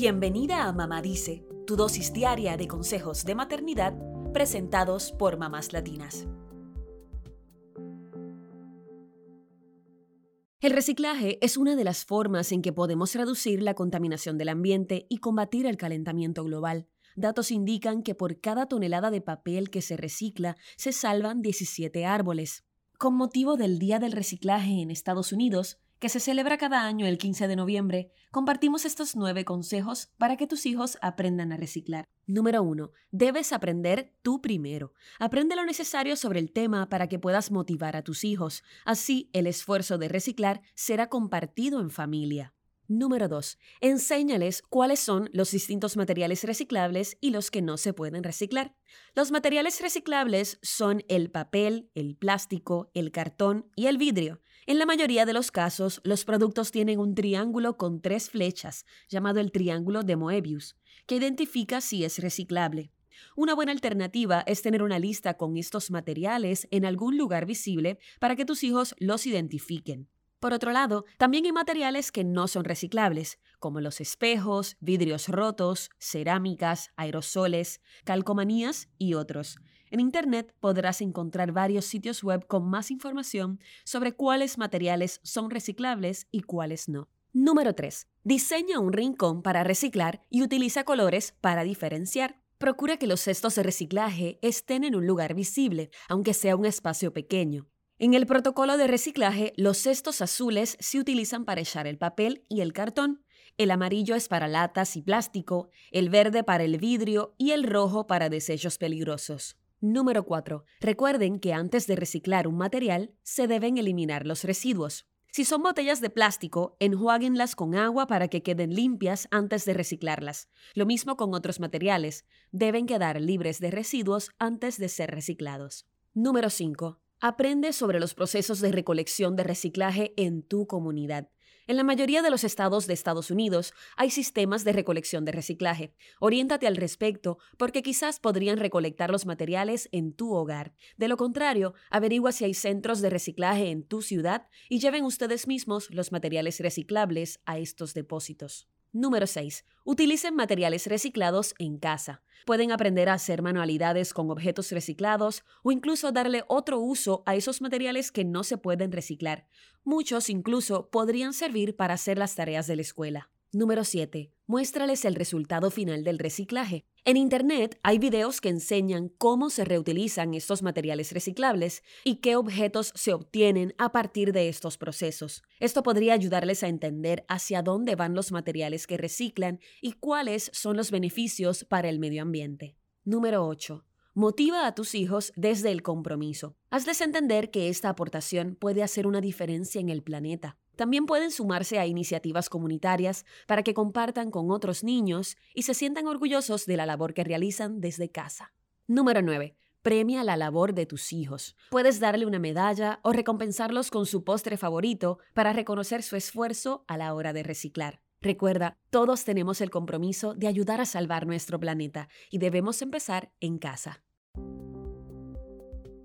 Bienvenida a Mamá Dice, tu dosis diaria de consejos de maternidad presentados por mamás latinas. El reciclaje es una de las formas en que podemos reducir la contaminación del ambiente y combatir el calentamiento global. Datos indican que por cada tonelada de papel que se recicla se salvan 17 árboles. Con motivo del Día del Reciclaje en Estados Unidos, que se celebra cada año el 15 de noviembre, compartimos estos nueve consejos para que tus hijos aprendan a reciclar. Número 1. Debes aprender tú primero. Aprende lo necesario sobre el tema para que puedas motivar a tus hijos. Así, el esfuerzo de reciclar será compartido en familia. Número 2. Enséñales cuáles son los distintos materiales reciclables y los que no se pueden reciclar. Los materiales reciclables son el papel, el plástico, el cartón y el vidrio. En la mayoría de los casos, los productos tienen un triángulo con tres flechas, llamado el triángulo de Moebius, que identifica si es reciclable. Una buena alternativa es tener una lista con estos materiales en algún lugar visible para que tus hijos los identifiquen. Por otro lado, también hay materiales que no son reciclables, como los espejos, vidrios rotos, cerámicas, aerosoles, calcomanías y otros. En Internet podrás encontrar varios sitios web con más información sobre cuáles materiales son reciclables y cuáles no. Número 3. Diseña un rincón para reciclar y utiliza colores para diferenciar. Procura que los cestos de reciclaje estén en un lugar visible, aunque sea un espacio pequeño. En el protocolo de reciclaje, los cestos azules se utilizan para echar el papel y el cartón, el amarillo es para latas y plástico, el verde para el vidrio y el rojo para desechos peligrosos. Número 4. Recuerden que antes de reciclar un material, se deben eliminar los residuos. Si son botellas de plástico, enjuáguenlas con agua para que queden limpias antes de reciclarlas. Lo mismo con otros materiales, deben quedar libres de residuos antes de ser reciclados. Número 5. Aprende sobre los procesos de recolección de reciclaje en tu comunidad. En la mayoría de los estados de Estados Unidos hay sistemas de recolección de reciclaje. Oriéntate al respecto porque quizás podrían recolectar los materiales en tu hogar. De lo contrario, averigua si hay centros de reciclaje en tu ciudad y lleven ustedes mismos los materiales reciclables a estos depósitos. Número 6. Utilicen materiales reciclados en casa. Pueden aprender a hacer manualidades con objetos reciclados o incluso darle otro uso a esos materiales que no se pueden reciclar. Muchos incluso podrían servir para hacer las tareas de la escuela. Número 7. Muéstrales el resultado final del reciclaje. En Internet hay videos que enseñan cómo se reutilizan estos materiales reciclables y qué objetos se obtienen a partir de estos procesos. Esto podría ayudarles a entender hacia dónde van los materiales que reciclan y cuáles son los beneficios para el medio ambiente. Número 8. Motiva a tus hijos desde el compromiso. Hazles entender que esta aportación puede hacer una diferencia en el planeta. También pueden sumarse a iniciativas comunitarias para que compartan con otros niños y se sientan orgullosos de la labor que realizan desde casa. Número 9. Premia la labor de tus hijos. Puedes darle una medalla o recompensarlos con su postre favorito para reconocer su esfuerzo a la hora de reciclar. Recuerda, todos tenemos el compromiso de ayudar a salvar nuestro planeta y debemos empezar en casa.